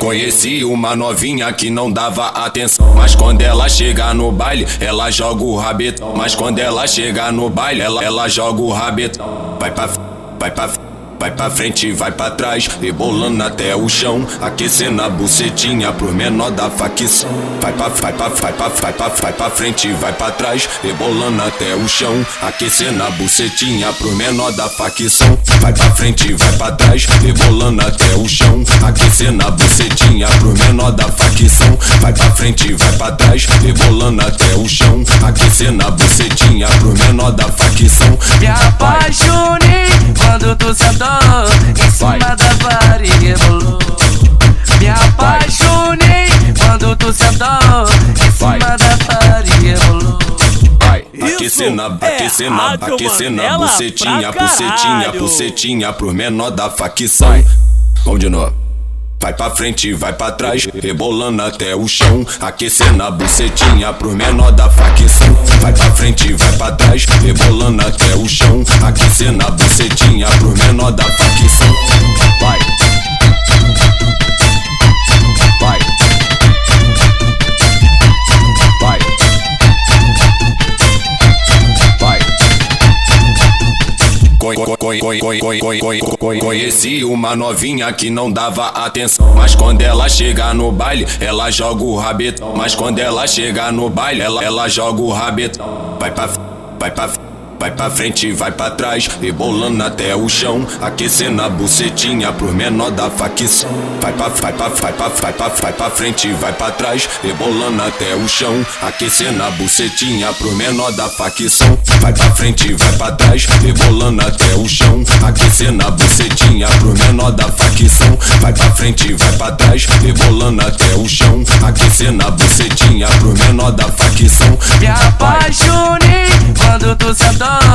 Conheci uma novinha que não dava atenção. Mas quando ela chega no baile, ela joga o rabetão. Mas quando ela chega no baile, ela, ela joga o rabetão. Vai pra, vai pra Vai pra frente, vai pra trás, rebolando até o chão, aquecendo a bucetinha pro menor da facção. Vai pra, vai pra, vai pra, vai pra, vai pra frente, vai pra trás, rebolando até o chão, aquecendo a bucetinha pro menor da facção. Vai pra frente, vai pra trás, rebolando até o chão, aquecendo a bucetinha pro menor da facção. Vai pra frente, vai pra trás, rebolando até o chão, aquecendo a bucetinha pro menor da facção. Sentou em cima da vara e rebolou. Me apaixonei quando tu sentou em cima da vara e rebolou. Aquecendo, aquecendo, aquecendo bucetinha, bucetinha, bucetinha pro menor da facção. Vamos de novo. Vai pra frente, vai pra trás, rebolando até o chão, aquecendo a bucetinha pro menor da facção. Vai pra frente, vai pra trás, rebolando até o chão, aquecendo a bucetinha pro menor da facção. Conheci uma novinha que não dava atenção. Mas quando ela chega no baile, ela joga o rabetão. Mas quando ela chega no baile, ela, ela joga o rabetão. Vai pra, vai pra, vai pra frente, vai pra trás, rebolando até o chão, aquecendo a bucetinha pro menor da facção. Vai pra, vai pra, vai pra, vai pra, vai pra frente, vai pra trás, rebolando até o chão, aquecendo a bucetinha pro menor da facção. Vai pra frente, vai pra trás, rebolando até o chão, aquecendo a bucetinha pro menor da facção. Vai pra frente, vai pra trás, rebolando até o chão, aquecendo a bucetinha pro menor da facção. Me apaixonei quando tu sentou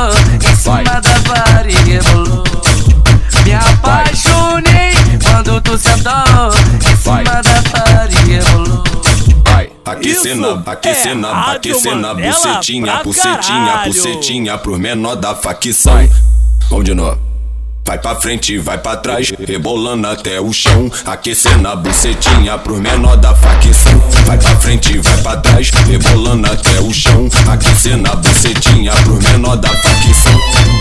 Aquecendo, Isso aquecendo, é aquecendo a bucetinha, bucetinha, bucetinha pro menor da facção. Vamos de novo. Vai pra frente, vai pra trás, rebolando até o chão, aquecendo a bucetinha pro menor da facção. Vai pra frente, vai pra trás, rebolando até o chão, aquecendo a bucetinha pro menor da facção.